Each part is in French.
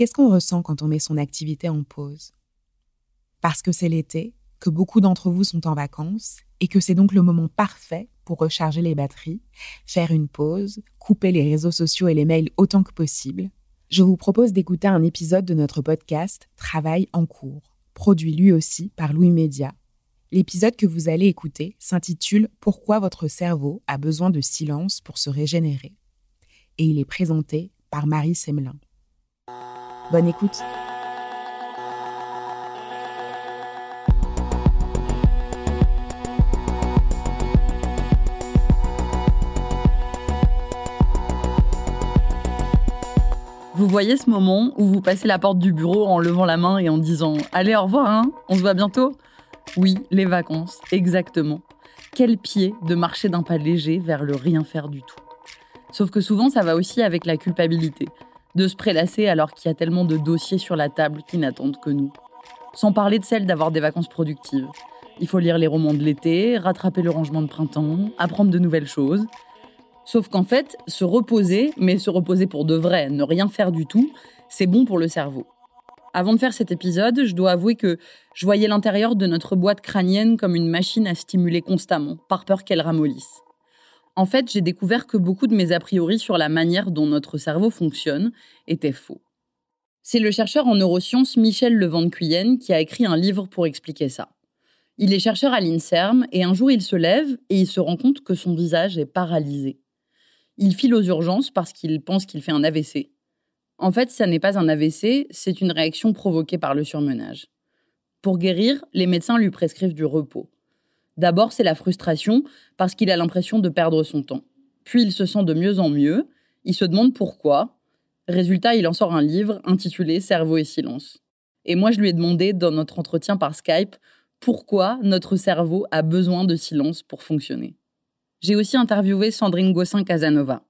Qu'est-ce qu'on ressent quand on met son activité en pause? Parce que c'est l'été, que beaucoup d'entre vous sont en vacances et que c'est donc le moment parfait pour recharger les batteries, faire une pause, couper les réseaux sociaux et les mails autant que possible, je vous propose d'écouter un épisode de notre podcast Travail en cours, produit lui aussi par Louis Média. L'épisode que vous allez écouter s'intitule Pourquoi votre cerveau a besoin de silence pour se régénérer et il est présenté par Marie Semelin. Bonne écoute. Vous voyez ce moment où vous passez la porte du bureau en levant la main et en disant Allez, au revoir, hein on se voit bientôt? Oui, les vacances, exactement. Quel pied de marcher d'un pas léger vers le rien faire du tout. Sauf que souvent, ça va aussi avec la culpabilité, de se prélasser alors qu'il y a tellement de dossiers sur la table qui n'attendent que nous. Sans parler de celle d'avoir des vacances productives. Il faut lire les romans de l'été, rattraper le rangement de printemps, apprendre de nouvelles choses. Sauf qu'en fait, se reposer, mais se reposer pour de vrai, ne rien faire du tout, c'est bon pour le cerveau. Avant de faire cet épisode, je dois avouer que je voyais l'intérieur de notre boîte crânienne comme une machine à stimuler constamment, par peur qu'elle ramollisse. En fait, j'ai découvert que beaucoup de mes a priori sur la manière dont notre cerveau fonctionne étaient faux. C'est le chercheur en neurosciences Michel Levent-Cuyenne qui a écrit un livre pour expliquer ça. Il est chercheur à l'INSERM et un jour il se lève et il se rend compte que son visage est paralysé. Il file aux urgences parce qu'il pense qu'il fait un AVC. En fait, ça n'est pas un AVC, c'est une réaction provoquée par le surmenage. Pour guérir, les médecins lui prescrivent du repos. D'abord, c'est la frustration parce qu'il a l'impression de perdre son temps. Puis il se sent de mieux en mieux, il se demande pourquoi. Résultat, il en sort un livre intitulé Cerveau et silence. Et moi, je lui ai demandé dans notre entretien par Skype pourquoi notre cerveau a besoin de silence pour fonctionner. J'ai aussi interviewé Sandrine Gossin Casanova.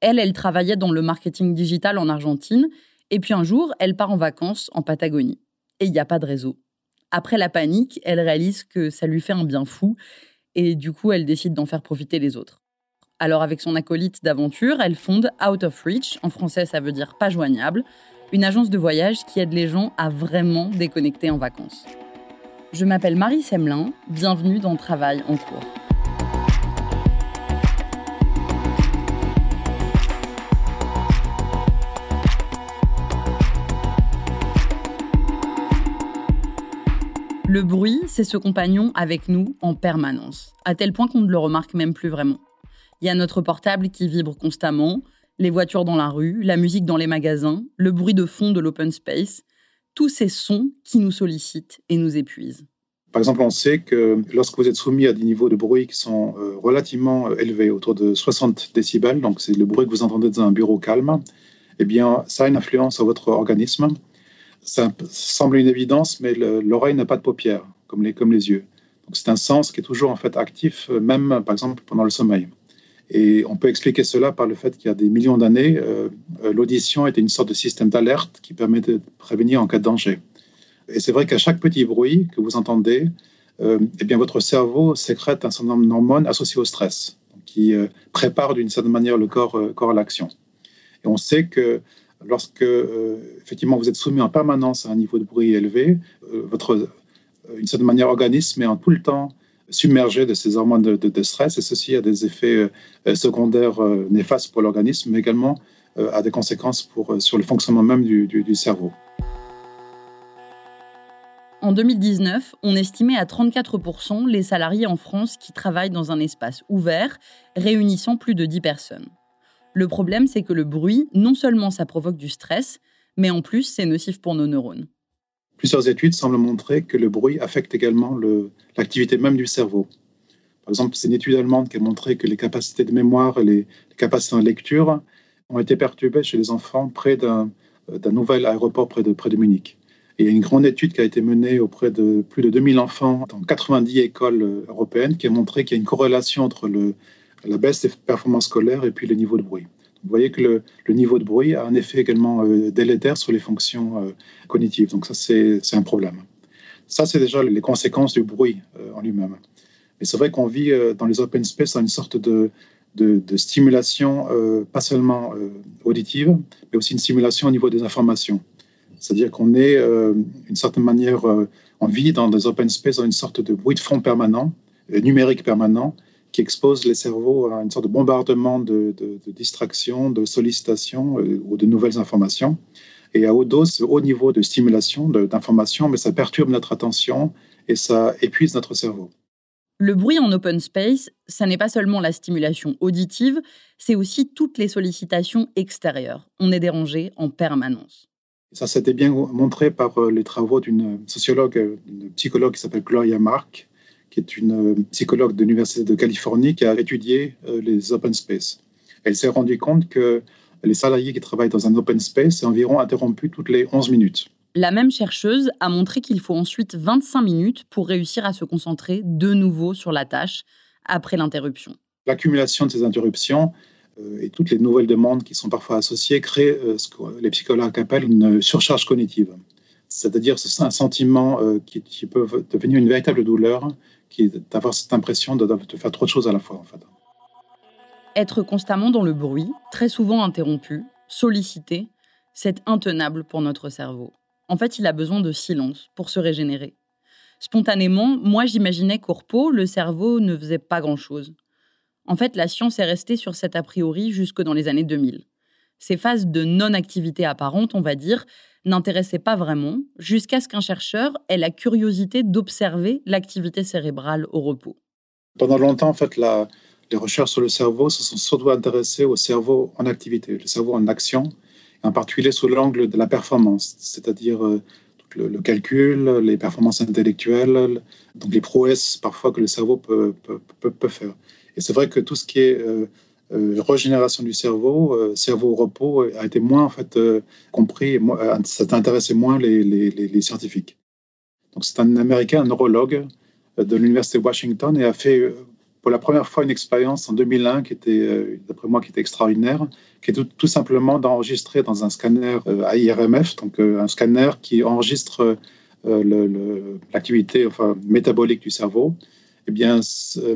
Elle, elle travaillait dans le marketing digital en Argentine, et puis un jour, elle part en vacances en Patagonie. Et il n'y a pas de réseau. Après la panique, elle réalise que ça lui fait un bien fou, et du coup, elle décide d'en faire profiter les autres. Alors avec son acolyte d'aventure, elle fonde Out of Reach, en français ça veut dire pas joignable, une agence de voyage qui aide les gens à vraiment déconnecter en vacances. Je m'appelle Marie Semelin, bienvenue dans Travail en cours. Le bruit, c'est ce compagnon avec nous en permanence, à tel point qu'on ne le remarque même plus vraiment. Il y a notre portable qui vibre constamment, les voitures dans la rue, la musique dans les magasins, le bruit de fond de l'open space, tous ces sons qui nous sollicitent et nous épuisent. Par exemple, on sait que lorsque vous êtes soumis à des niveaux de bruit qui sont euh, relativement euh, élevés, autour de 60 décibels, donc c'est le bruit que vous entendez dans un bureau calme, eh bien, ça a une influence sur votre organisme ça semble une évidence, mais l'oreille n'a pas de paupières, comme les, comme les yeux. Donc c'est un sens qui est toujours en fait actif, euh, même par exemple pendant le sommeil. Et on peut expliquer cela par le fait qu'il y a des millions d'années, euh, euh, l'audition était une sorte de système d'alerte qui permet de prévenir en cas de danger. Et c'est vrai qu'à chaque petit bruit que vous entendez, eh bien votre cerveau sécrète un certain nombre d'hormones associées au stress, qui prépare d'une certaine manière le corps, corps à l'action. Et on sait que lorsque euh, effectivement vous êtes soumis en permanence à un niveau de bruit élevé, euh, votre, euh, une certaine manière, organisme est en tout le temps submergé de ces hormones de, stress et ceci a des effets secondaires néfastes pour l'organisme, mais également a des conséquences pour, sur le fonctionnement même du, du cerveau. En 2019, on estimait à 34% les salariés en France qui travaillent dans un espace ouvert réunissant plus de 10 personnes. Le problème, c'est que le bruit, non seulement ça provoque du stress, mais en plus, c'est nocif pour nos neurones. Plusieurs études semblent montrer que le bruit affecte également l'activité même du cerveau. Par exemple, c'est une étude allemande qui a montré que les capacités de mémoire et les, capacités de lecture ont été perturbées chez les enfants près d'un nouvel aéroport près de, près de Munich. Et il y a une grande étude qui a été menée auprès de plus de 2000 enfants dans 90 écoles européennes qui a montré qu'il y a une corrélation entre le, la baisse des performances scolaires et puis le niveau de bruit. Vous voyez que le, niveau de bruit a un effet également euh, délétère sur les fonctions euh, cognitives. Donc ça, c'est un problème. Ça, c'est déjà les conséquences du bruit euh, en lui-même. Mais c'est vrai qu'on vit dans les open space dans une sorte de, de, stimulation, pas seulement auditive, mais aussi une stimulation au niveau des informations. C'est-à-dire qu'on est, d'une certaine manière, en vie dans des open space, dans une sorte de bruit de fond permanent, numérique permanent, qui expose les cerveaux à une sorte de bombardement de, de, de distractions, de sollicitations ou de nouvelles informations. Et à haute dose, haut niveau de stimulation, d'information, mais ça perturbe notre attention et ça épuise notre cerveau. Le bruit en open space, ça n'est pas seulement la stimulation auditive, c'est aussi toutes les sollicitations extérieures. On est dérangé en permanence. Ça s'était bien montré par euh, les travaux d'une sociologue, euh, une psychologue qui s'appelle Gloria Mark, qui est une euh, psychologue de l'Université de Californie qui a étudié les open space. Elle s'est rendue compte que les salariés qui travaillent dans un open space sont environ interrompus toutes les 11 minutes. La même chercheuse a montré qu'il faut ensuite 25 minutes pour réussir à se concentrer de nouveau sur la tâche après l'interruption. L'accumulation de ces interruptions euh, et toutes les nouvelles demandes qui sont parfois associées créent euh, ce que les psychologues appellent une surcharge cognitive. C'est-à-dire c'est un sentiment euh, qui, peut devenir une véritable douleur, d'avoir cette impression de, faire trop de choses à la fois. Être constamment dans le bruit, très souvent interrompu, sollicité, c'est intenable pour notre cerveau. En fait, il a besoin de silence pour se régénérer. Spontanément, moi j'imaginais qu'au repos, le cerveau ne faisait pas grand-chose. En fait, la science est restée sur cet a priori jusque dans les années 2000. Ces phases de non-activité apparente, on va dire, n'intéressaient pas vraiment, jusqu'à ce qu'un chercheur ait la curiosité d'observer l'activité cérébrale au repos. Pendant longtemps, en fait, les recherches sur le cerveau se sont surtout intéressées au cerveau en activité, le cerveau en action, en particulier sous l'angle de la performance, c'est-à-dire euh, le, calcul, les performances intellectuelles, donc les prouesses parfois que le cerveau peut, faire. Et c'est vrai que tout ce qui est euh, euh, régénération du cerveau, cerveau au repos, a été moins en fait compris, ça intéressait moins les, scientifiques. Donc c'est un Américain, un neurologue de l'université de Washington et a fait pour la première fois une expérience en 2001 qui était, euh, d'après moi, qui était extraordinaire, qui est tout, simplement d'enregistrer dans un scanner euh, AIRMF, donc euh, un scanner qui enregistre l'activité enfin, métabolique du cerveau. Eh bien,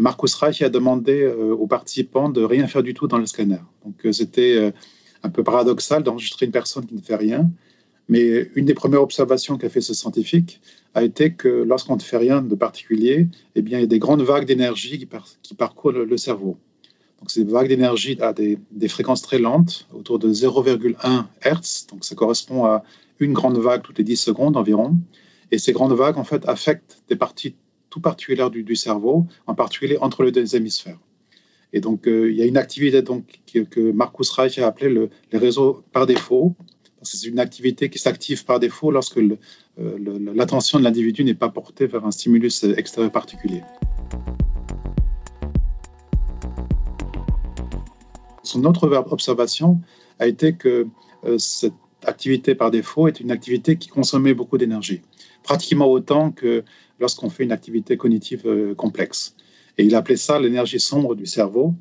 Marcus Reich a demandé aux participants de rien faire du tout dans le scanner. Donc, c'était un peu paradoxal d'enregistrer une personne qui ne fait rien. Mais une des premières observations qu'a fait ce scientifique a été que lorsqu'on ne fait rien de particulier, eh bien, il y a des grandes vagues d'énergie qui, parcourent le, cerveau. Donc, ces vagues d'énergie à des, des, fréquences très lentes, autour de 0,1 Hertz. Donc, ça correspond à une grande vague toutes les 10 secondes environ. Et ces grandes vagues, en fait, affectent des parties tout particulières du, cerveau, en particulier entre les deux hémisphères. Et donc, euh, il y a une activité donc, que, Marcus Reich a appelée le, les réseaux par défaut, c'est une activité qui s'active par défaut lorsque euh, l'attention de l'individu n'est pas portée vers un stimulus extérieur particulier. Son autre observation a été que euh, cette activité par défaut est une activité qui consommait beaucoup d'énergie, pratiquement autant que lorsqu'on fait une activité cognitive euh, complexe. Et il appelait ça l'énergie sombre du cerveau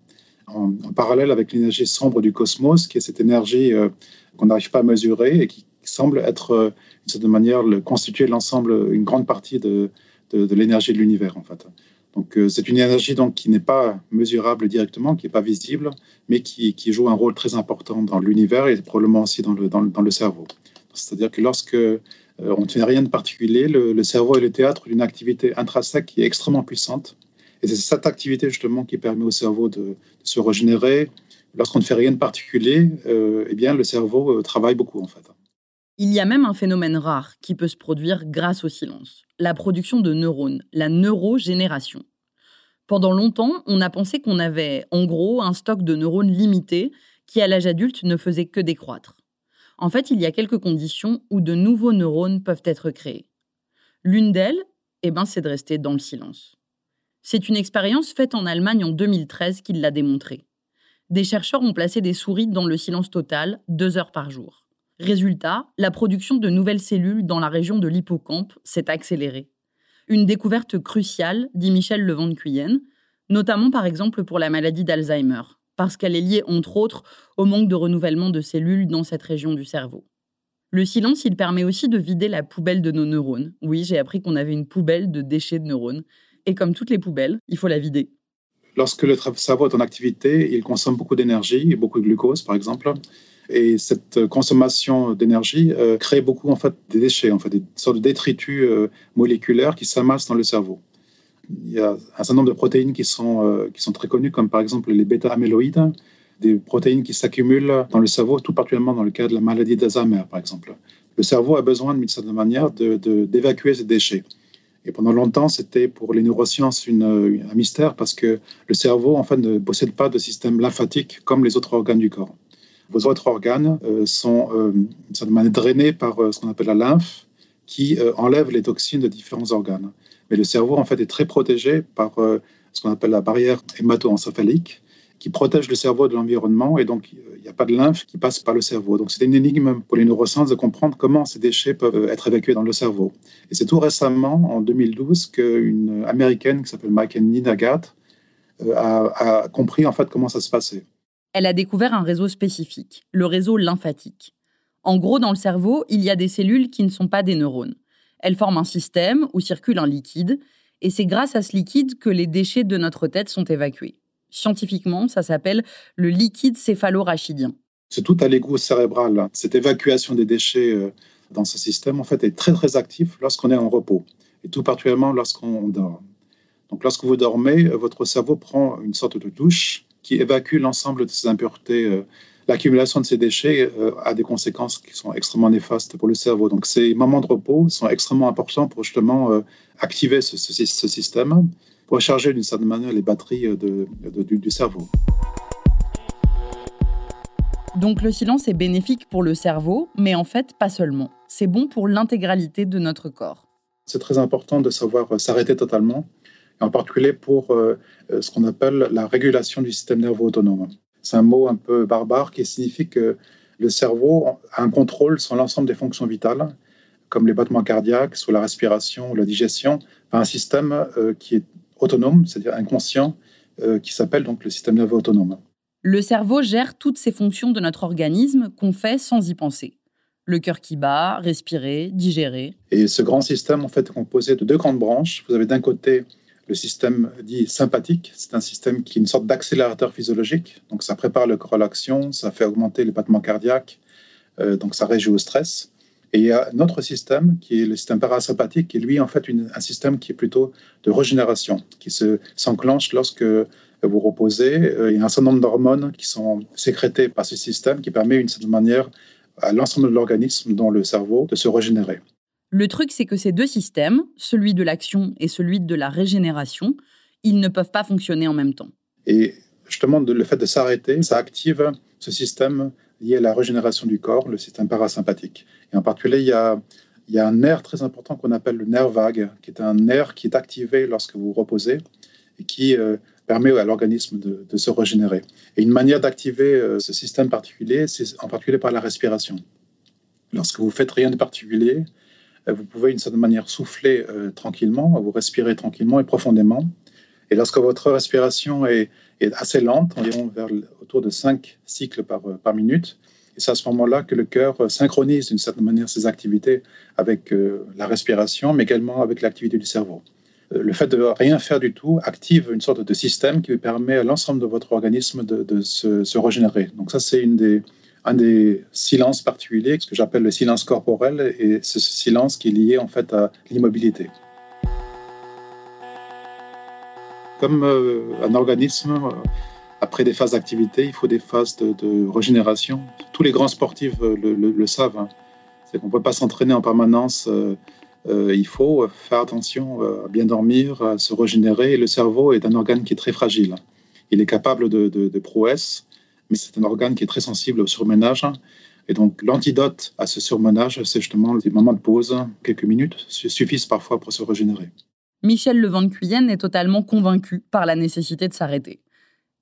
en, parallèle avec l'énergie sombre du cosmos, qui est cette énergie euh, qu'on n'arrive pas à mesurer et qui semble être, euh, d'une certaine manière, le, constituer l'ensemble, une grande partie de, de, l'énergie de l'univers, en fait. Donc, euh, c'est une énergie donc, qui n'est pas mesurable directement, qui n'est pas visible, mais qui, joue un rôle très important dans l'univers et probablement aussi dans le, dans le cerveau. C'est-à-dire que lorsque on ne fait rien de particulier, le, le cerveau est le théâtre d'une activité intrinsèque qui est extrêmement puissante et c'est cette activité justement qui permet au cerveau de, se régénérer. Lorsqu'on ne fait rien de particulier, euh, eh bien le cerveau euh, travaille beaucoup en fait. Il y a même un phénomène rare qui peut se produire grâce au silence, la production de neurones, la neurogénération. Pendant longtemps, on a pensé qu'on avait en gros un stock de neurones limité qui à l'âge adulte ne faisait que décroître. En fait, il y a quelques conditions où de nouveaux neurones peuvent être créés. L'une d'elles, eh ben, c'est de rester dans le silence. C'est une expérience faite en Allemagne en 2013 qui l'a démontré. Des chercheurs ont placé des souris dans le silence total, deux heures par jour. Résultat, la production de nouvelles cellules dans la région de l'hippocampe s'est accélérée. Une découverte cruciale, dit Michel Levent Cuyenne, notamment par exemple pour la maladie d'Alzheimer, parce qu'elle est liée entre autres au manque de renouvellement de cellules dans cette région du cerveau. Le silence, il permet aussi de vider la poubelle de nos neurones. Oui, j'ai appris qu'on avait une poubelle de déchets de neurones et comme toutes les poubelles, il faut la vider. Lorsque le cerveau est en activité, il consomme beaucoup d'énergie beaucoup de glucose, par exemple. Et cette consommation d'énergie euh, crée beaucoup en fait des déchets, en fait des sortes de détritus euh, moléculaires qui s'amassent dans le cerveau. Il y a un certain nombre de protéines qui sont, euh, qui sont très connues, comme par exemple les bêta-amyloïdes, des protéines qui s'accumulent dans le cerveau, tout particulièrement dans le cas de la maladie d'Alzheimer, par exemple. Le cerveau a besoin, d'une certaine manière, d'évacuer de, ces déchets. Et pendant longtemps, c'était pour les neurosciences un mystère parce que le cerveau, en fait, ne possède pas de système lymphatique comme les autres organes du corps. Vos autres organes euh, sont euh, drainés par ce qu'on appelle la lymphe, qui enlève les toxines de différents organes. Mais le cerveau, en fait, est très protégé par ce qu'on appelle la barrière hémato-encéphalique, qui protège le cerveau de l'environnement et donc il n'y a pas de lymphe qui passe par le cerveau. Donc c'est une énigme pour les neurosciences de comprendre comment ces déchets peuvent être évacués dans le cerveau. Et c'est tout récemment, en 2012, qu'une américaine qui s'appelle Maken Nagat euh, a, a compris en fait comment ça se passait. Elle a découvert un réseau spécifique, le réseau lymphatique. En gros, dans le cerveau, il y a des cellules qui ne sont pas des neurones. Elles forment un système où circule un liquide, et c'est grâce à ce liquide que les déchets de notre tête sont évacués. Scientifiquement, ça s'appelle le liquide céphalorachidien. C'est tout à l'égout cérébral. Cette évacuation des déchets euh, dans ce système, en fait, est très, très actif lorsqu'on est en repos, et tout particulièrement lorsqu'on dort. Donc, lorsque vous dormez, euh, votre cerveau prend une sorte de douche qui évacue l'ensemble de ces impuretés. Euh, l'accumulation de ces déchets a des conséquences qui sont extrêmement néfastes pour le cerveau. Donc, ces moments de repos sont extrêmement importants pour justement activer ce, ce, ce système recharger d'une certaine manière les batteries de, du, du cerveau. Donc le silence est bénéfique pour le cerveau, mais en fait pas seulement. C'est bon pour l'intégralité de notre corps. C'est très important de savoir s'arrêter totalement, en particulier pour euh, ce qu'on appelle la régulation du système nerveux autonome. C'est un mot un peu barbare qui signifie que le cerveau a un contrôle sur l'ensemble des fonctions vitales, comme les battements cardiaques, sur la respiration, la digestion, par un système euh, qui est autonome, c'est-à-dire inconscient, euh, qui s'appelle donc le système nerveux autonome. Le cerveau gère toutes ces fonctions de notre organisme qu'on fait sans y penser. Le cœur qui bat, respirer, digérer. Et ce grand système, en fait, est composé de deux grandes branches. Vous avez d'un côté le système dit sympathique. C'est un système qui est une sorte d'accélérateur physiologique. Donc, ça prépare le corps à l'action, ça fait augmenter les battements cardiaques, euh, donc ça réagit au stress. Et il y a notre système, qui est le système parasympathique, qui est lui, en fait, un système qui est plutôt de régénération, qui s'enclenche lorsque vous reposez. Euh, il y a un certain nombre d'hormones qui sont sécrétées par ce système qui permet, d'une certaine manière, à l'ensemble de l'organisme, dont le cerveau, de se régénérer. Le truc, c'est que ces deux systèmes, celui de l'action et celui de la régénération, ils ne peuvent pas fonctionner en même temps. Et justement, le fait de s'arrêter, ça active ce système lié à la régénération du corps, le système parasympathique. Et en particulier, il y a, un nerf très important qu'on appelle le nerf vague, qui est un nerf qui est activé lorsque vous reposez et qui euh, permet à l'organisme de, se régénérer. Et une manière d'activer euh, ce système particulier, c'est en particulier par la respiration. Lorsque vous faites rien de particulier, vous pouvez d'une certaine manière souffler tranquillement, vous respirez tranquillement et profondément. Et lorsque votre respiration est, assez lente, environ vers, autour de 5 cycles par, par minute, c'est à ce moment-là que le cœur synchronise d'une certaine manière ses activités avec euh, la respiration, mais également avec l'activité du cerveau. Euh, le fait de rien faire du tout active une sorte de système qui permet à l'ensemble de votre organisme de, de se, se, régénérer. Donc ça, c'est une des, un des silences particuliers, ce que j'appelle le silence corporel, et ce silence qui est lié en fait à l'immobilité. comme euh, un organisme, euh, après des phases d'activité, il faut des phases de, régénération. Tous les grands sportifs euh, le, savent. Hein. C'est qu'on ne peut pas s'entraîner en permanence. Il faut faire attention à bien dormir, à se régénérer. Le cerveau est un organe qui est très fragile. Il est capable de, de, de prouesse, mais c'est un organe qui est très sensible au surménage. Et donc, l'antidote à ce surmenage, c'est justement des moments de pause, quelques minutes, suffisent parfois pour se régénérer. Michel Levent de Cuyenne est totalement convaincu par la nécessité de s'arrêter.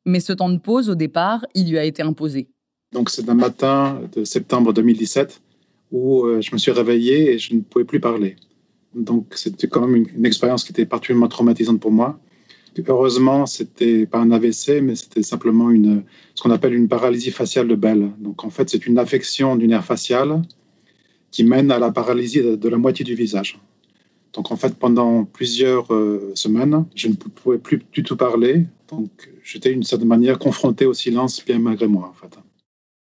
Mais ce temps de pause, au départ, il lui a été imposé. Donc c'est un matin de septembre 2017 où euh, je me suis réveillé et je ne pouvais plus parler. Donc c'était quand même une, une, expérience qui était particulièrement traumatisante pour moi. Heureusement, c'était pas un AVC, mais c'était simplement une, ce qu'on appelle une paralysie faciale de Bell. Donc en fait, c'est une affection du nerf facial qui mène à la paralysie de, la moitié du visage. Donc en fait, pendant plusieurs euh, semaines, je ne pouvais plus du tout parler. Donc j'étais d'une certaine manière confronté au silence bien malgré moi en fait.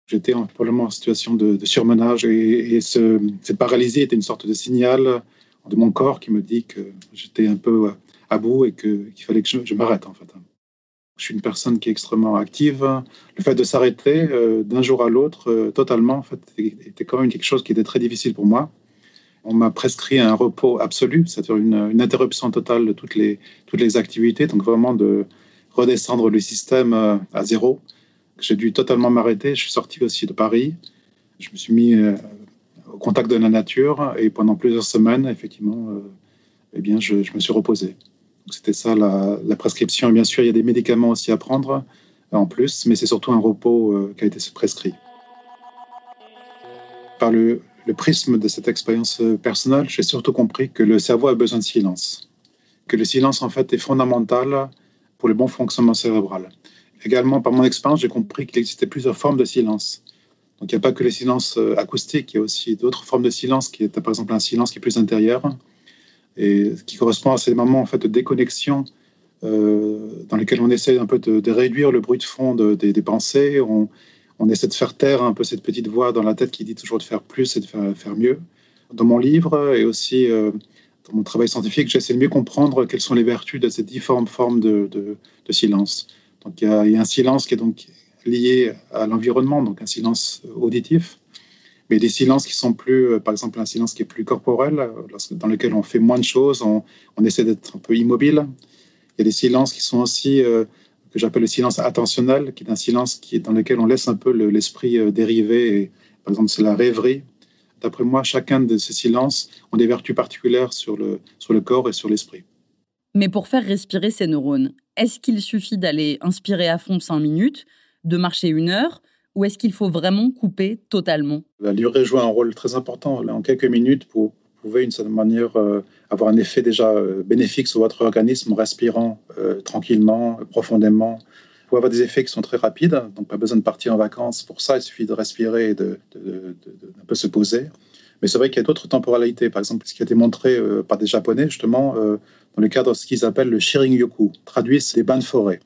J'étais probablement en situation de, surmenage et, cette paralysie était une sorte de signal de mon corps qui me dit que j'étais un peu et qu'il fallait que je, m'arrête en fait. Je suis une personne qui est extrêmement active. Le fait de s'arrêter euh, d'un jour à l'autre euh, totalement en fait, était quand même quelque chose qui était très difficile pour moi. On m'a prescrit un repos absolu, c'est-à-dire une, interruption totale de toutes les, toutes les activités, donc vraiment de redescendre le système euh, à zéro. J'ai dû totalement m'arrêter. Je suis sorti aussi de Paris. Je me suis mis au contact de la nature et pendant plusieurs semaines, effectivement, eh bien, je, me suis reposé. C'était ça la, prescription. Bien sûr, il y a des médicaments aussi à prendre en plus, mais c'est surtout un repos euh, qui a été prescrit. Par le, prisme de cette expérience euh, personnelle, j'ai surtout compris que le cerveau a besoin de silence, que le silence en fait est fondamental pour le bon fonctionnement cérébral. Également, par mon expérience, j'ai compris qu'il existait plusieurs formes de silence. Donc, il n'y a pas que le silence euh, acoustique, il y a aussi d'autres formes de silence, qui est par exemple un silence qui est plus intérieur, et qui correspond à ces moments en fait, de déconnexion euh, dans lesquels on essaie un peu de, réduire le bruit de fond des, pensées. On, essaie de faire taire un peu cette petite voix dans la tête qui dit toujours de faire plus et de faire, mieux. Dans mon livre et aussi euh, dans mon travail scientifique, j'essaie de mieux comprendre quelles sont les vertus de ces différentes formes de, silence. Donc il y, y, a, un silence qui est donc lié à l'environnement, donc un silence auditif mais des silences qui sont plus, euh, par exemple, un silence qui est plus corporel, euh, dans lequel on fait moins de choses, on, essaie d'être un peu immobile. Il y a des silences qui sont aussi, euh, que j'appelle le silence attentionnel, qui est un silence qui dans lequel on laisse un peu l'esprit dériver. par exemple, c'est la rêverie. D'après moi, chacun de ces silences ont des vertus particulières sur le, sur le corps et sur l'esprit. Mais pour faire respirer ces neurones, est-ce qu'il suffit d'aller inspirer à fond cinq minutes, de marcher une heure ou est-ce qu'il faut vraiment couper totalement? La durée joue un rôle très important. en quelques minutes, vous pouvez, d'une certaine manière, euh, avoir un effet déjà euh, bénéfique sur votre organisme en respirant euh, tranquillement, profondément. Vous pouvez avoir des effets qui sont très rapides, donc pas besoin de partir en vacances pour ça. Il suffit de respirer et de, un peu se poser. Mais c'est vrai qu'il y a d'autres temporalités. Par exemple, ce qui a été montré par des Japonais, justement, dans le cadre de ce qu'ils appellent le Shirin-yoku. Traduit, c'est des bains de forêt.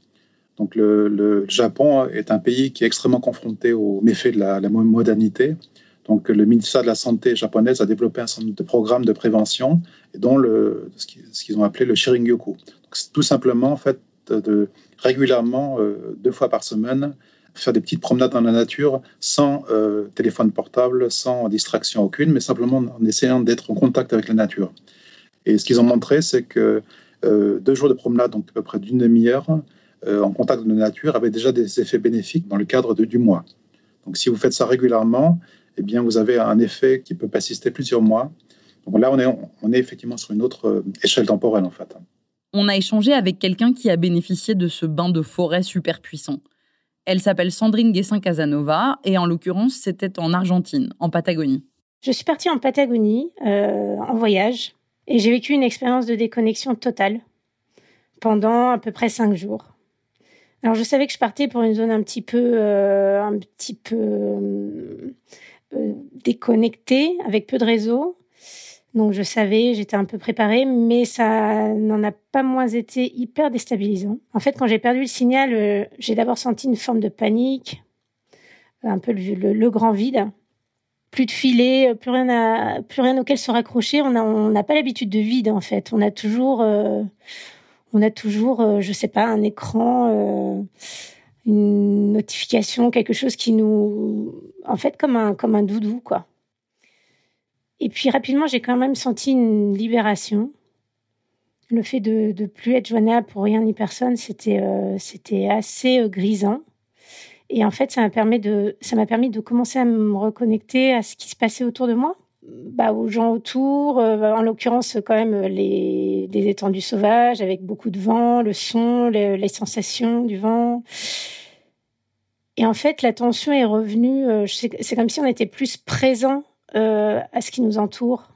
Donc le, Japon est un pays qui est extrêmement confronté aux méfaits de la, modernité. Donc le ministère de la Santé japonaise a développé un certain nombre de programmes de prévention, dont ce qu'ils ont appelé le Shirin-yoku. C'est tout simplement en fait de régulièrement, euh, deux fois par semaine, faire des petites promenades dans la nature sans euh, téléphone portable, sans distraction aucune, mais simplement en essayant d'être en contact avec la nature. Et ce qu'ils ont montré, c'est que euh, deux jours de promenade, donc à peu près d'une demi-heure, en contact de la nature avait déjà des effets bénéfiques dans le cadre de, du mois. Donc si vous faites ça régulièrement, eh bien, vous avez un effet qui peut persister plusieurs mois. Donc là, on est, on est effectivement sur une autre euh, échelle temporelle, en fait. On a échangé avec quelqu'un qui a bénéficié de ce bain de forêt super puissant. Elle s'appelle Sandrine Guessin Casanova et en l'occurrence, c'était en Argentine, en Patagonie. Je suis partie en Patagonie euh, en voyage et j'ai vécu une expérience de déconnexion totale pendant à peu près cinq jours. Alors je savais que je partais pour une zone un petit peu, euh, un petit peu euh, euh, déconnectée, avec peu de réseau. Donc je savais, j'étais un peu préparée, mais ça n'en a pas moins été hyper déstabilisant. En fait, quand j'ai perdu le signal, j'ai d'abord senti une forme de panique, un peu le, grand vide. Plus de filet, plus rien, à, plus rien auquel se raccrocher. On n'a on n'a pas l'habitude de vide en fait. On a toujours on a toujours, euh, je sais pas, un écran, euh, une notification, quelque chose qui nous, en fait, comme un comme un doudou, quoi. Et puis rapidement, j'ai quand même senti une libération. Le fait de ne plus être joignable pour rien ni personne, c'était euh, assez grisant. Et en fait, ça m'a permis de commencer à me reconnecter à ce qui se passait autour de moi bah, aux gens autour, euh, en l'occurrence quand même les des étendues sauvages avec beaucoup de vent, le son, les, sensations du vent. Et en fait, l'attention est revenue. Euh, c'est comme si on était plus présent euh, à ce qui nous entoure.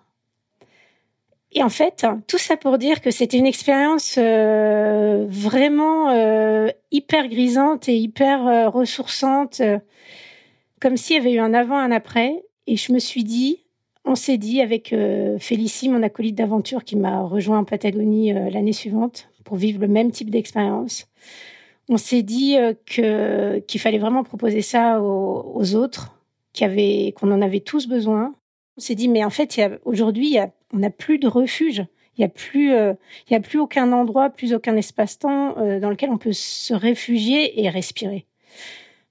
Et en fait, tout ça pour dire que c'était une expérience vraiment hyper grisante et hyper ressourçante, comme s'il y avait eu un avant, un après. Et je me suis dit, on s'est dit avec euh, Félicie, mon acolyte d'aventure qui m'a rejoint en Patagonie euh, l'année suivante pour vivre le même type d'expérience. on s'est dit que qu'il fallait vraiment proposer ça aux, autres, qu'on en avait tous besoin. On s'est dit mais en fait aujourd'hui on n'a plus de refuge. Il n'y a plus, aucun endroit, plus aucun espace-temps dans lequel on peut se réfugier et respirer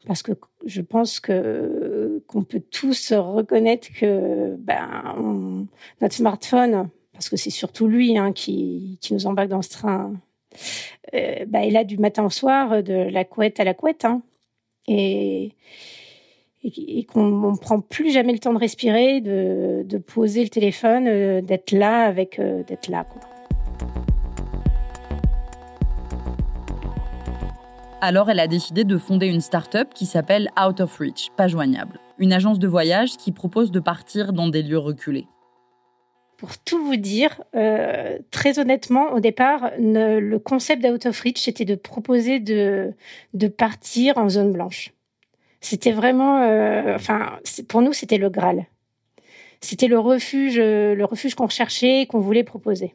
parce que je pense qu'on peut tous reconnaître que ben, notre smartphone, parce que c'est surtout lui hein, qui, nous embarque dans ce train, euh, ben, du matin au soir, de la couette à la couette, hein, et, et, qu'on ne prend plus jamais le temps de respirer, de, poser le téléphone, euh, d'être là avec euh, d'être là. Alors, elle a décidé de fonder une start-up qui s'appelle Out of Reach, pas joignable. Une agence de voyage qui propose de partir dans des lieux reculés. Pour tout vous dire, euh, très honnêtement, au départ, le concept d'Out of Reach, c'était de proposer de, partir en zone blanche. C'était vraiment, euh, enfin, pour nous, c'était le Graal. C'était le refuge, euh, le refuge qu'on recherchait, qu'on voulait proposer.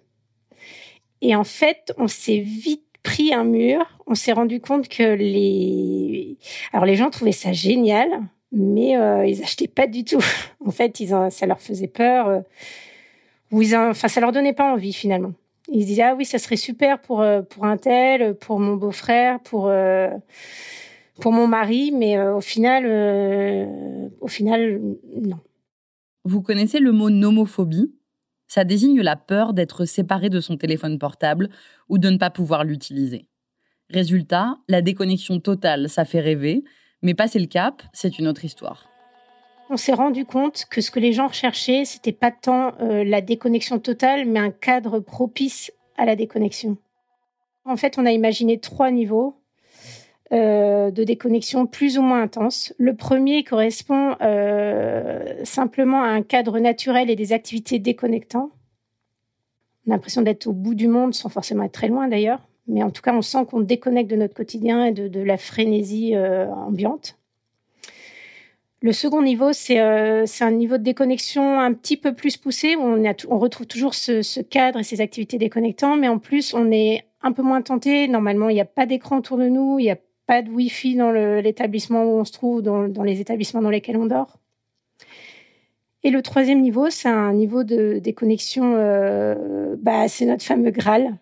Et en fait, on s'est vite pris un mur, on s'est rendu compte que les, alors les gens trouvaient ça génial, mais euh, ils achetaient pas du tout. en fait, ça leur faisait peur, euh, ou ils, enfin, ça leur donnait pas envie finalement. Ils se disaient ah oui, ça serait super pour euh, pour un tel, pour mon beau-frère, pour pour mon mari, mais au final, au final, non. Vous connaissez le mot nomophobie? Ça désigne la peur d'être séparé de son téléphone portable ou de ne pas pouvoir l'utiliser. Résultat, la déconnexion totale, ça fait rêver, mais passer le cap, c'est une autre histoire. On s'est rendu compte que ce que les gens recherchaient, c'était pas tant euh, la déconnexion totale, mais un cadre propice à la déconnexion. En fait, on a imaginé trois niveaux euh, de déconnexion plus ou moins intenses. Le premier correspond euh, simplement à un cadre naturel et des activités déconnectantes. On a l'impression d'être au bout du monde sans forcément être très loin d'ailleurs. Mais en tout cas, on sent qu'on déconnecte de notre quotidien et de, la frénésie euh, ambiante. Le second niveau, c'est un niveau de déconnexion un petit peu plus poussé, on, on retrouve toujours ce, cadre et ces activités déconnectantes, mais en plus, on est un peu moins tenté. Normalement, il n'y a pas d'écran autour de nous, il n'y a pas de Wi-Fi dans l'établissement où on se trouve, dans, les établissements dans lesquels on dort. Et le troisième niveau, c'est un niveau de déconnexion, euh, bah, c'est notre fameux Graal.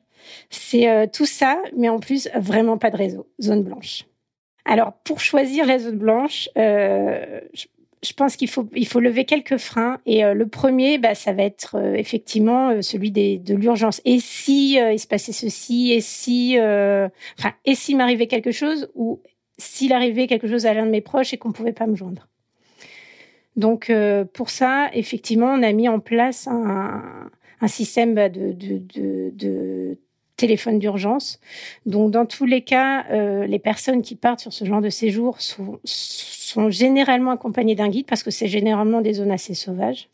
C'est euh, tout ça, mais en plus, vraiment pas de réseau, zone blanche. Alors, pour choisir la zone blanche, euh, je pense qu'il faut, il faut lever quelques freins. Et euh, le premier, bah, ça va être effectivement celui de l'urgence. Et si il se passait ceci, et si, enfin, et s'il m'arrivait quelque chose, ou s'il arrivait quelque chose à l'un de mes proches et qu'on pouvait pas me joindre. Donc pour ça, effectivement, on a mis en place un, système bah, de téléphone d'urgence. Donc, dans tous les cas, euh, les personnes qui partent sur ce genre de séjour sont, sont généralement accompagnées d'un guide parce que c'est généralement des zones assez sauvages.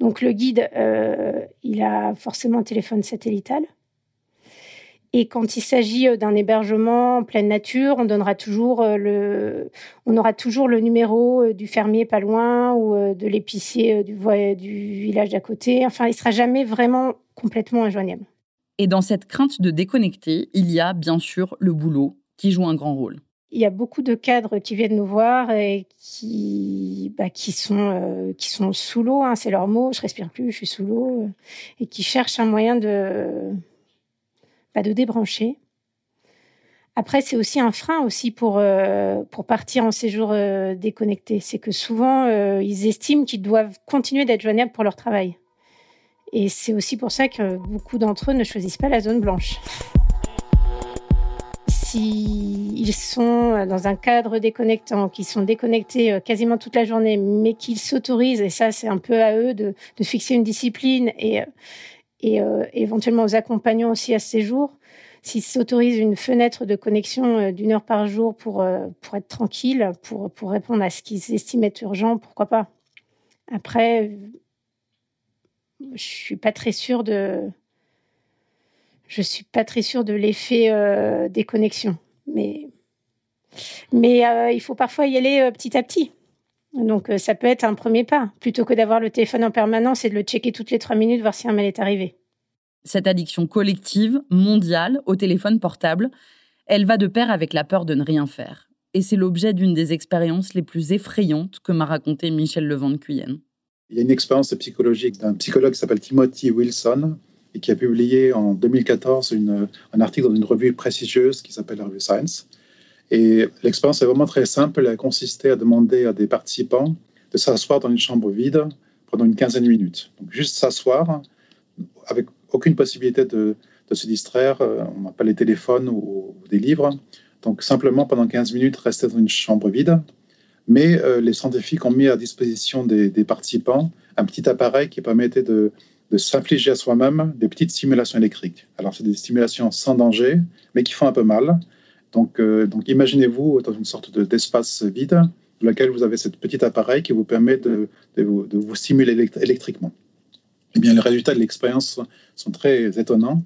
Donc, le guide, euh, il a forcément un téléphone satelllital. Et quand il s'agit euh, d'un hébergement en pleine nature, on donnera toujours le, on aura toujours le numéro du fermier pas loin ou de l'épicier du, du village d'à côté. Enfin, il sera jamais vraiment complètement injoignable. Et dans cette crainte de déconnecter, il y a bien sûr le boulot qui joue un grand rôle. Il y a beaucoup de cadres qui viennent nous voir et qui, bah, euh, sont sous l'eau, hein, c'est leur mot, je respire plus, je suis sous l'eau, euh, et qui cherchent un moyen de, bah, de débrancher. Après, c'est aussi un frein aussi pour, euh, pour partir en séjour déconnecté. C'est que souvent, ils estiment qu'ils doivent continuer d'être joignables pour leur travail. Et c'est aussi pour ça que beaucoup d'entre eux ne choisissent pas la zone blanche. S'ils sont dans un cadre déconnectant, qu'ils sont déconnectés euh, quasiment toute la journée, mais qu'ils s'autorisent, et ça c'est un peu à eux de, fixer une discipline et, et euh, éventuellement aux accompagnants aussi à ces jours, s'ils s'autorisent une fenêtre de connexion euh, d'une heure par jour pour, pour être tranquille, pour, pour répondre à ce qu'ils estiment être urgent, pourquoi pas. Après, je suis pas très sûre de je suis pas très sûre de l'effet euh, des connexions mais mais euh, il faut parfois y aller euh, petit à petit donc ça peut être un premier pas plutôt que d'avoir le téléphone en permanence et de le checker toutes les trois minutes voir si un mail est arrivé cette addiction collective mondiale au téléphone portable Elle va de pair avec la peur de ne rien faire. Et c'est l'objet d'une des expériences les plus effrayantes que m'a raconté Michel Levent de Cuyenne. Il y a une expérience psychologique d'un psychologue qui s'appelle Timothy Wilson et qui a publié en 2014 une, un article dans une revue prestigieuse qui s'appelle la revue Science. Et l'expérience est vraiment très simple. Elle a consisté à demander à des participants de s'asseoir dans une chambre vide pendant une quinzaine de minutes. Donc juste s'asseoir avec aucune possibilité de, se distraire. On n'a pas les téléphones ou, des livres. Donc simplement pendant 15 minutes rester dans une chambre vide. Mais euh, les scientifiques ont mis à disposition des, participants un petit appareil qui permettait de, de s'infliger à soi-même des petites stimulations électriques. Alors c'est des stimulations sans danger, mais qui font un peu mal. Donc, euh, imaginez-vous dans une sorte d'espace vide dans lequel vous avez ce petit appareil qui vous permet de, vous, vous, stimuler électriquement. Eh bien, les résultats de l'expérience sont très étonnants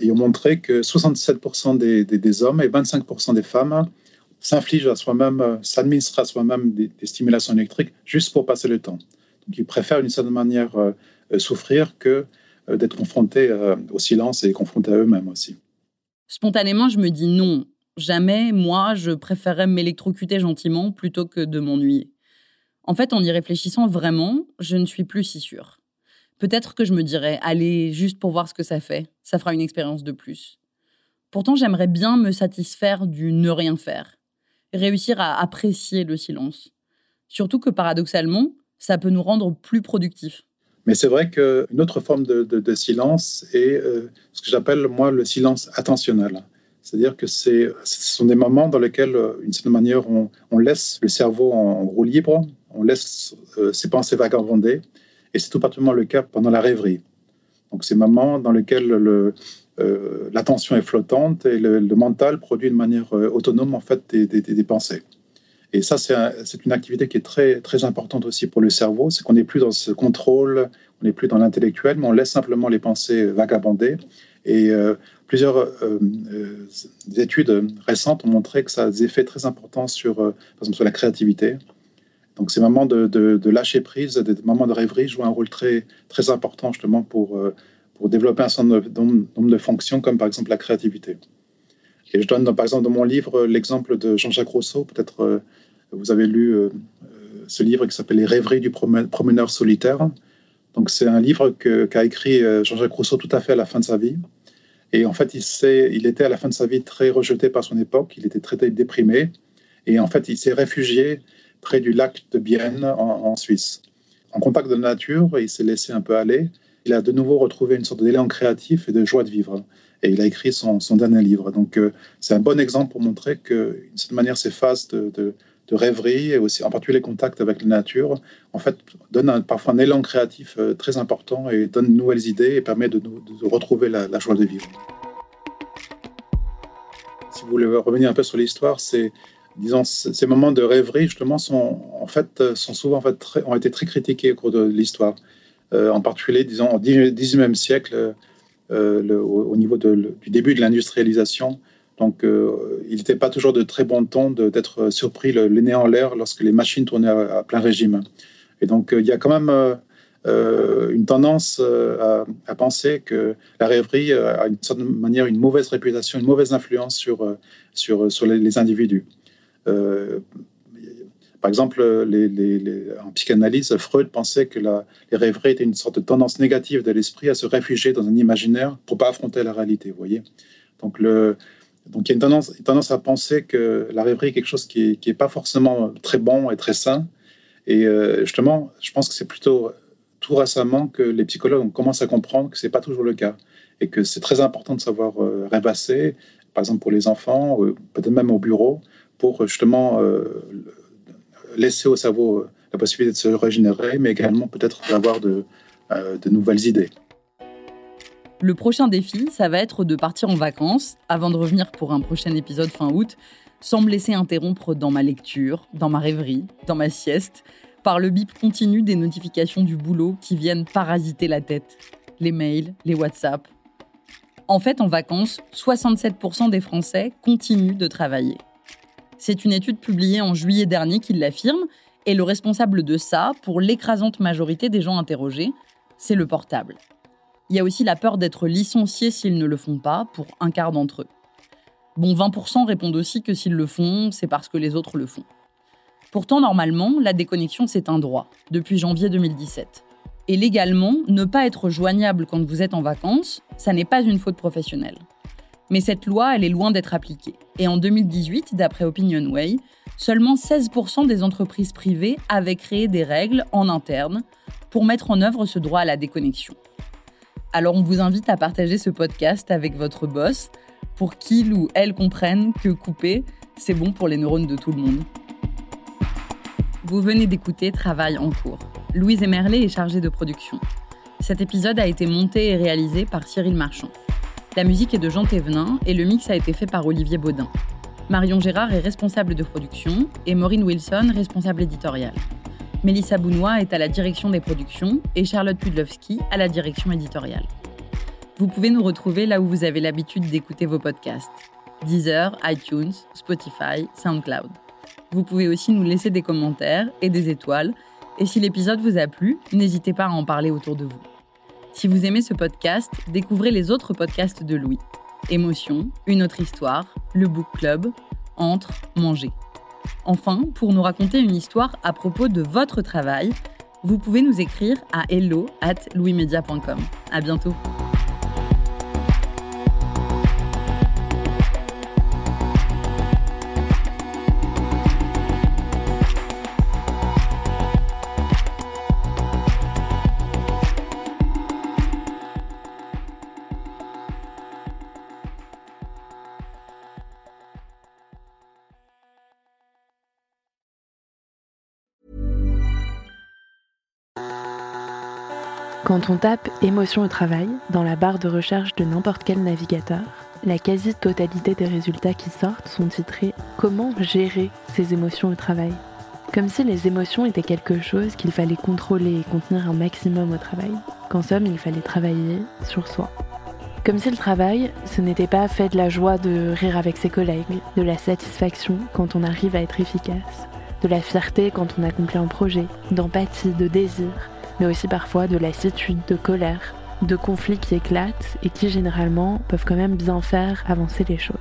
et ont montré que 67% des, des, des, hommes et 25% des femmes s'infligent à soi-même, s'administrent à soi-même des, stimulations électriques juste pour passer le temps. Donc, ils préfèrent d'une certaine manière euh, souffrir que euh, d'être confrontés euh, au silence et confrontés à eux-mêmes aussi. Spontanément, je me dis non, jamais, moi, je préférerais m'électrocuter gentiment plutôt que de m'ennuyer. En fait, en y réfléchissant vraiment, je ne suis plus si sûre. Peut-être que je me dirais, allez, juste pour voir ce que ça fait, ça fera une expérience de plus. Pourtant, j'aimerais bien me satisfaire du ne rien faire, réussir à apprécier le silence. Surtout que paradoxalement, ça peut nous rendre plus productifs. Mais c'est vrai qu'une autre forme de, silence est euh, ce que j'appelle, moi, le silence attentionnel. C'est-à-dire que ce sont des moments dans lesquels, euh, d'une certaine manière, on, on, laisse le cerveau en, roue libre, on laisse euh, ses pensées vagabonder, et c'est tout particulièrement le cas pendant la rêverie. Donc, ces moments dans lesquels le, euh, l'attention est flottante et le, mental produit de manière euh, autonome en fait des, des, pensées. Et ça, c'est un, une activité qui est très, très importante aussi pour le cerveau. C'est qu'on n'est plus dans ce contrôle, on n'est plus dans l'intellectuel, mais on laisse simplement les pensées vagabonder. Et euh, plusieurs études récentes ont montré que ça a des effets très importants sur, par exemple, sur la créativité. Donc, ces moments de, de, de, lâcher prise, des moments de rêverie jouent un rôle très, très important justement pour, pour développer un certain nombre de fonctions, comme par exemple la créativité. Et je donne par exemple dans mon livre l'exemple de Jean-Jacques Rousseau. Peut-être euh, vous avez lu euh, ce livre qui s'appelle Les rêveries du promeneur solitaire. Donc c'est un livre qu'a qu écrit Jean-Jacques Rousseau tout à fait à la fin de sa vie. Et en fait, il, il était à la fin de sa vie très rejeté par son époque. Il était très déprimé. Et en fait, il s'est réfugié près du lac de Bienne en, en Suisse. En contact de la nature, il s'est laissé un peu aller. Il a de nouveau retrouvé une sorte d'élan créatif et de joie de vivre et il a écrit son, dernier livre. Donc, euh, c'est un bon exemple pour montrer que, d'une certaine manière, ces phases de, rêverie et aussi en particulier les contacts avec la nature, en fait, donnent parfois un élan créatif euh, très important et donnent de nouvelles idées et permet de, retrouver la, joie de vivre. Si vous voulez revenir un peu sur l'histoire, ces moments de rêverie justement sont en fait sont souvent en fait ont été très critiqués au cours de l'histoire euh, en particulier disons au 19e siècle euh, au, au, niveau du début de l'industrialisation. Donc, euh, il n'était pas toujours de très bon ton d'être surpris le, nez en l'air lorsque les machines tournaient à, plein régime. Et donc, euh, il y a quand même euh, une tendance à, penser que la rêverie a une certaine manière une mauvaise réputation, une mauvaise influence sur, sur, les individus. Par exemple, en psychanalyse, Freud pensait que les rêveries étaient une sorte de tendance négative de l'esprit à se réfugier dans un imaginaire pour pas affronter la réalité. Vous voyez donc, il y a une tendance, à penser que la rêverie est quelque chose qui n'est est pas forcément très bon et très sain. Et euh, justement, je pense que c'est plutôt tout récemment que les psychologues commencent à comprendre que ce n'est pas toujours le cas et que c'est très important de savoir euh, rêvasser, par exemple pour les enfants, peut-être même au bureau, pour justement euh, laisser au cerveau euh, la possibilité de se régénérer, mais également peut-être d'avoir euh, de nouvelles idées. Le prochain défi, ça va être de partir en vacances avant de revenir pour un prochain épisode fin août, sans me laisser interrompre dans ma lecture, dans ma rêverie, dans ma sieste, par le bip continu des notifications du boulot qui viennent parasiter la tête. Les mails, les WhatsApp. En fait, en vacances, 67% des Français continuent de travailler. C'est une étude publiée en juillet dernier qui l'affirme, et le responsable de ça, pour l'écrasante majorité des gens interrogés, c'est le portable. Il y a aussi la peur d'être licencié s'ils ne le font pas, pour un quart d'entre eux. Bon, 20% répondent aussi que s'ils le font, c'est parce que les autres le font. Pourtant, normalement, la déconnexion, c'est un droit, depuis janvier 2017. Et légalement, ne pas être joignable quand vous êtes en vacances, ça n'est pas une faute professionnelle. Mais cette loi, elle est loin d'être appliquée. Et en 2018, d'après Opinionway, seulement 16% des entreprises privées avaient créé des règles en interne pour mettre en œuvre ce droit à la déconnexion. Alors on vous invite à partager ce podcast avec votre boss pour qu'il ou elle comprenne que couper, c'est bon pour les neurones de tout le monde. Vous venez d'écouter Travail en cours. Louise Emerlet est chargée de production. Cet épisode a été monté et réalisé par Cyril Marchand. La musique est de Jean Thévenin et le mix a été fait par Olivier Baudin. Marion Gérard est responsable de production et Maureen Wilson responsable éditoriale. Mélissa Bounois est à la direction des productions et Charlotte Pudlowski à la direction éditoriale. Vous pouvez nous retrouver là où vous avez l'habitude d'écouter vos podcasts Deezer, iTunes, Spotify, SoundCloud. Vous pouvez aussi nous laisser des commentaires et des étoiles. Et si l'épisode vous a plu, n'hésitez pas à en parler autour de vous. Si vous aimez ce podcast, découvrez les autres podcasts de Louis. Émotion, Une autre histoire, Le Book Club, Entre, Manger. Enfin, pour nous raconter une histoire à propos de votre travail, vous pouvez nous écrire à hello at louismedia.com. À bientôt! Quand on tape émotion au travail dans la barre de recherche de n'importe quel navigateur, la quasi-totalité des résultats qui sortent sont titrés Comment gérer ses émotions au travail? Comme si les émotions étaient quelque chose qu'il fallait contrôler et contenir un maximum au travail, qu'en somme il fallait travailler sur soi. Comme si le travail, ce n'était pas fait de la joie de rire avec ses collègues, de la satisfaction quand on arrive à être efficace, de la fierté quand on accomplit un projet, d'empathie, de désir, mais aussi parfois de lassitude, de colère, de conflits qui éclatent et qui généralement peuvent quand même bien faire avancer les choses.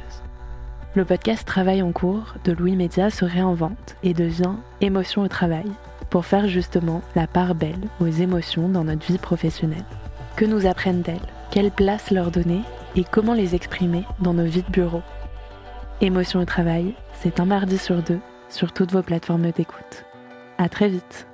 Le podcast Travail en cours de Louis Média se réinvente et devient Émotion au travail pour faire justement la part belle aux émotions dans notre vie professionnelle. Que nous apprennent-elles Quelle place leur donner? Et comment les exprimer dans nos vies de bureau? Émotion au travail, c'est un mardi sur deux sur toutes vos plateformes d'écoute. À très vite